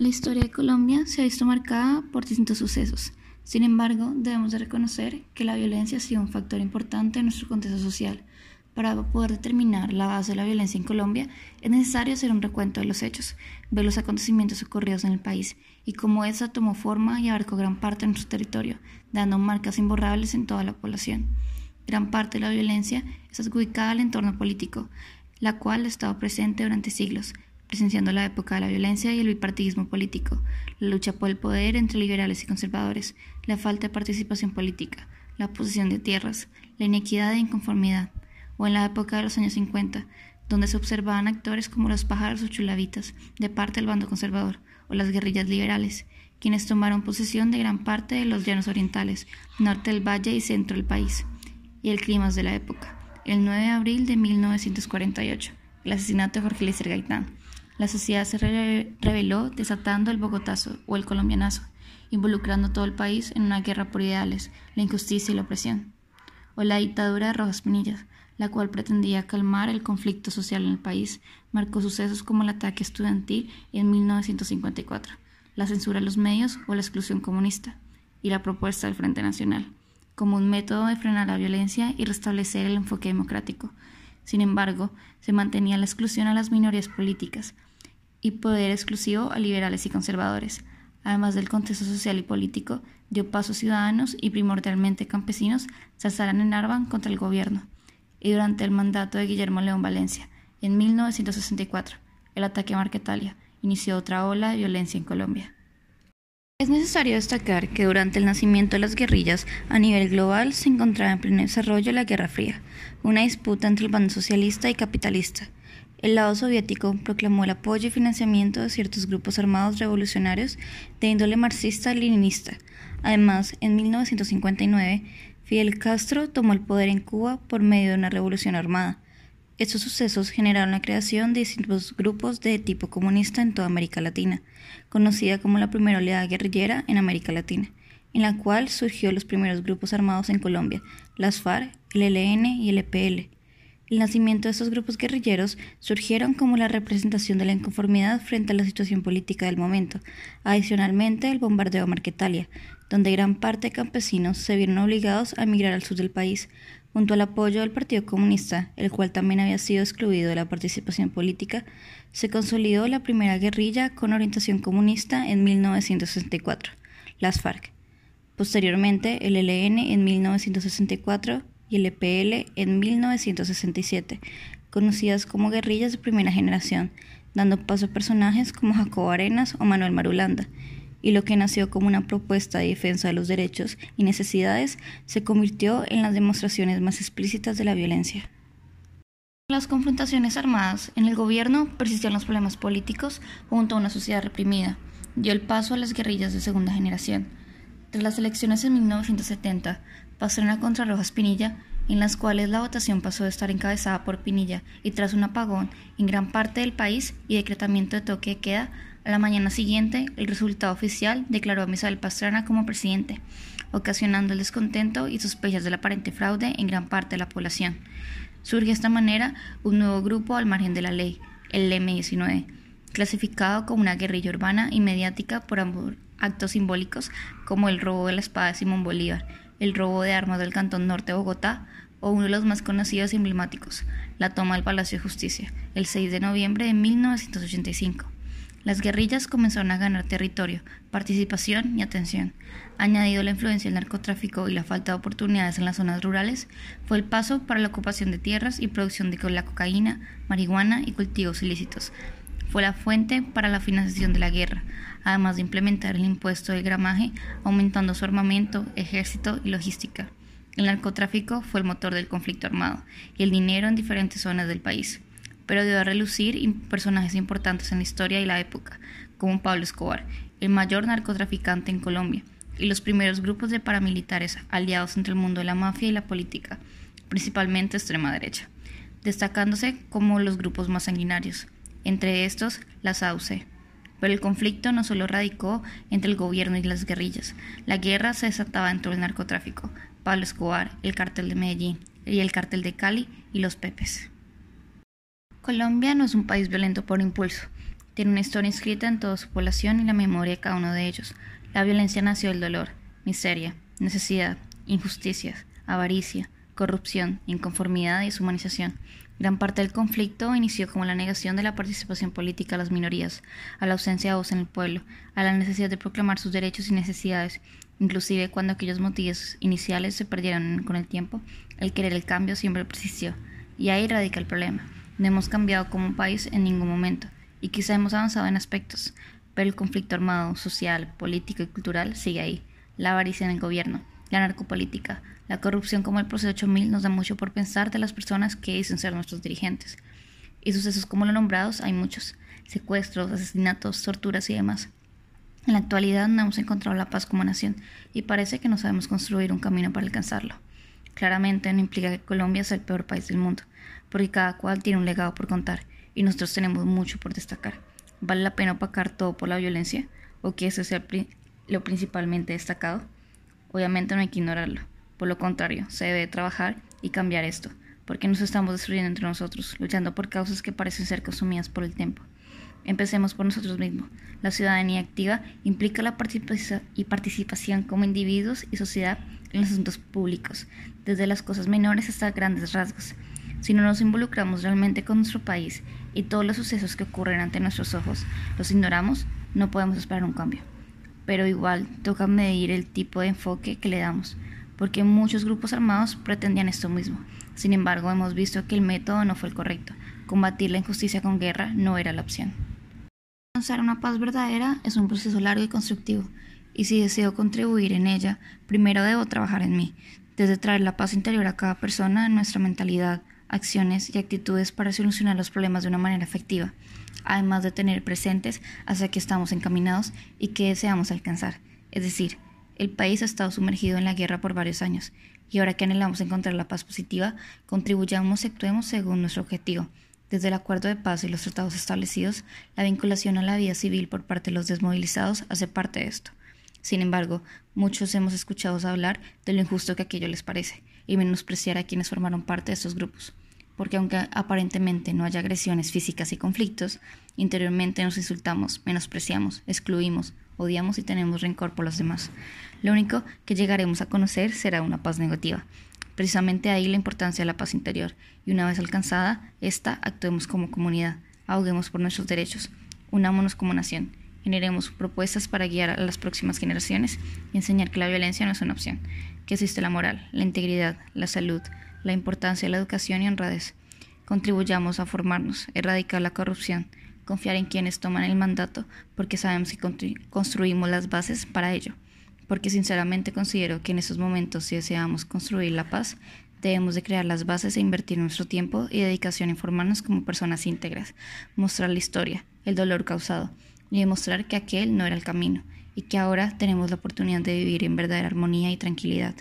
La historia de Colombia se ha visto marcada por distintos sucesos. Sin embargo, debemos de reconocer que la violencia ha sido un factor importante en nuestro contexto social. Para poder determinar la base de la violencia en Colombia, es necesario hacer un recuento de los hechos, ver los acontecimientos ocurridos en el país y cómo esa tomó forma y abarcó gran parte de nuestro territorio, dando marcas imborrables en toda la población. Gran parte de la violencia es adjudicada al entorno político, la cual ha estado presente durante siglos, presenciando la época de la violencia y el bipartidismo político, la lucha por el poder entre liberales y conservadores, la falta de participación política, la posesión de tierras, la inequidad e inconformidad, o en la época de los años 50, donde se observaban actores como los pájaros o chulavitas de parte del bando conservador, o las guerrillas liberales, quienes tomaron posesión de gran parte de los llanos orientales, norte del valle y centro del país, y el clima de la época. El 9 de abril de 1948, el asesinato de Jorge Lícer Gaitán, la sociedad se rebeló desatando el bogotazo o el colombianazo, involucrando todo el país en una guerra por ideales, la injusticia y la opresión. O la dictadura de Rojas Pinillas, la cual pretendía calmar el conflicto social en el país, marcó sucesos como el ataque estudiantil en 1954, la censura a los medios o la exclusión comunista, y la propuesta del Frente Nacional, como un método de frenar la violencia y restablecer el enfoque democrático. Sin embargo, se mantenía la exclusión a las minorías políticas, y poder exclusivo a liberales y conservadores. Además del contexto social y político, dio paso a ciudadanos y primordialmente campesinos se alzaran en Arban contra el gobierno. Y durante el mandato de Guillermo León Valencia, en 1964, el ataque a Marquetalia inició otra ola de violencia en Colombia. Es necesario destacar que durante el nacimiento de las guerrillas a nivel global se encontraba en pleno desarrollo la Guerra Fría, una disputa entre el bando socialista y capitalista, el lado soviético proclamó el apoyo y financiamiento de ciertos grupos armados revolucionarios de índole marxista-leninista. Además, en 1959, Fidel Castro tomó el poder en Cuba por medio de una revolución armada. Estos sucesos generaron la creación de distintos grupos de tipo comunista en toda América Latina, conocida como la primera oleada guerrillera en América Latina, en la cual surgió los primeros grupos armados en Colombia, las FARC, el ELN y el EPL. El nacimiento de estos grupos guerrilleros surgieron como la representación de la inconformidad frente a la situación política del momento. Adicionalmente, el bombardeo a Marquetalia, donde gran parte de campesinos se vieron obligados a emigrar al sur del país, junto al apoyo del Partido Comunista, el cual también había sido excluido de la participación política, se consolidó la primera guerrilla con orientación comunista en 1964, las FARC. Posteriormente, el ELN en 1964 y el EPL en 1967, conocidas como guerrillas de primera generación, dando paso a personajes como Jacobo Arenas o Manuel Marulanda, y lo que nació como una propuesta de defensa de los derechos y necesidades se convirtió en las demostraciones más explícitas de la violencia. Las confrontaciones armadas en el gobierno persistían los problemas políticos junto a una sociedad reprimida. Dio el paso a las guerrillas de segunda generación. Tras las elecciones en 1970, pasaron a contra Rojas Pinilla, en las cuales la votación pasó de estar encabezada por Pinilla y tras un apagón en gran parte del país y decretamiento de toque de queda, a la mañana siguiente el resultado oficial declaró a Misael Pastrana como presidente, ocasionando el descontento y sospechas del aparente fraude en gran parte de la población. Surge de esta manera un nuevo grupo al margen de la ley, el M-19, clasificado como una guerrilla urbana y mediática por actos simbólicos como el robo de la espada de Simón Bolívar, el robo de armas del Cantón Norte de Bogotá o uno de los más conocidos y emblemáticos, la toma del Palacio de Justicia, el 6 de noviembre de 1985. Las guerrillas comenzaron a ganar territorio, participación y atención. Añadido la influencia del narcotráfico y la falta de oportunidades en las zonas rurales, fue el paso para la ocupación de tierras y producción de la cocaína, marihuana y cultivos ilícitos. Fue la fuente para la financiación de la guerra, además de implementar el impuesto del gramaje, aumentando su armamento, ejército y logística. El narcotráfico fue el motor del conflicto armado y el dinero en diferentes zonas del país, pero dio a relucir personajes importantes en la historia y la época, como Pablo Escobar, el mayor narcotraficante en Colombia, y los primeros grupos de paramilitares aliados entre el mundo de la mafia y la política, principalmente extrema derecha, destacándose como los grupos más sanguinarios, entre estos la SAUCE. Pero el conflicto no solo radicó entre el gobierno y las guerrillas. La guerra se desataba dentro del narcotráfico. Pablo Escobar, el cartel de Medellín y el cartel de Cali y los Pepes. Colombia no es un país violento por impulso. tiene una historia inscrita en toda su población y la memoria de cada uno de ellos. La violencia nació del dolor, miseria, necesidad, injusticias, avaricia, corrupción, inconformidad y deshumanización. Gran parte del conflicto inició como la negación de la participación política a las minorías, a la ausencia de voz en el pueblo, a la necesidad de proclamar sus derechos y necesidades, inclusive cuando aquellos motivos iniciales se perdieron con el tiempo, el querer el cambio siempre persistió. Y ahí radica el problema. No hemos cambiado como país en ningún momento, y quizá hemos avanzado en aspectos, pero el conflicto armado, social, político y cultural sigue ahí. La avaricia en el gobierno, la narcopolítica, la corrupción como el proceso 8000 nos da mucho por pensar de las personas que dicen ser nuestros dirigentes. Y sucesos como los nombrados hay muchos, secuestros, asesinatos, torturas y demás. En la actualidad no hemos encontrado la paz como nación y parece que no sabemos construir un camino para alcanzarlo. Claramente no implica que Colombia sea el peor país del mundo, porque cada cual tiene un legado por contar y nosotros tenemos mucho por destacar. ¿Vale la pena opacar todo por la violencia? ¿O que ese sea lo principalmente destacado? Obviamente no hay que ignorarlo. Por lo contrario, se debe trabajar y cambiar esto, porque nos estamos destruyendo entre nosotros, luchando por causas que parecen ser consumidas por el tiempo. Empecemos por nosotros mismos. La ciudadanía activa implica la participación y participación como individuos y sociedad en los asuntos públicos, desde las cosas menores hasta grandes rasgos. Si no nos involucramos realmente con nuestro país y todos los sucesos que ocurren ante nuestros ojos los ignoramos, no podemos esperar un cambio. Pero igual toca medir el tipo de enfoque que le damos, porque muchos grupos armados pretendían esto mismo. Sin embargo, hemos visto que el método no fue el correcto. Combatir la injusticia con guerra no era la opción. Alcanzar una paz verdadera es un proceso largo y constructivo, y si deseo contribuir en ella, primero debo trabajar en mí, desde traer la paz interior a cada persona en nuestra mentalidad, acciones y actitudes para solucionar los problemas de una manera efectiva, además de tener presentes hacia qué estamos encaminados y qué deseamos alcanzar. Es decir, el país ha estado sumergido en la guerra por varios años, y ahora que anhelamos encontrar la paz positiva, contribuyamos y actuemos según nuestro objetivo. Desde el acuerdo de paz y los tratados establecidos, la vinculación a la vida civil por parte de los desmovilizados hace parte de esto. Sin embargo, muchos hemos escuchado hablar de lo injusto que aquello les parece y menospreciar a quienes formaron parte de estos grupos porque aunque aparentemente no haya agresiones físicas y conflictos, interiormente nos insultamos, menospreciamos, excluimos, odiamos y tenemos rencor por los demás. Lo único que llegaremos a conocer será una paz negativa. Precisamente ahí la importancia de la paz interior, y una vez alcanzada, esta actuemos como comunidad, ahoguemos por nuestros derechos, unámonos como nación, generemos propuestas para guiar a las próximas generaciones y enseñar que la violencia no es una opción, que existe la moral, la integridad, la salud, la importancia de la educación y honradez. Contribuyamos a formarnos, erradicar la corrupción, confiar en quienes toman el mandato, porque sabemos que construimos las bases para ello. Porque sinceramente considero que en estos momentos, si deseamos construir la paz, debemos de crear las bases e invertir nuestro tiempo y dedicación en formarnos como personas íntegras, mostrar la historia, el dolor causado, y demostrar que aquel no era el camino, y que ahora tenemos la oportunidad de vivir en verdadera armonía y tranquilidad.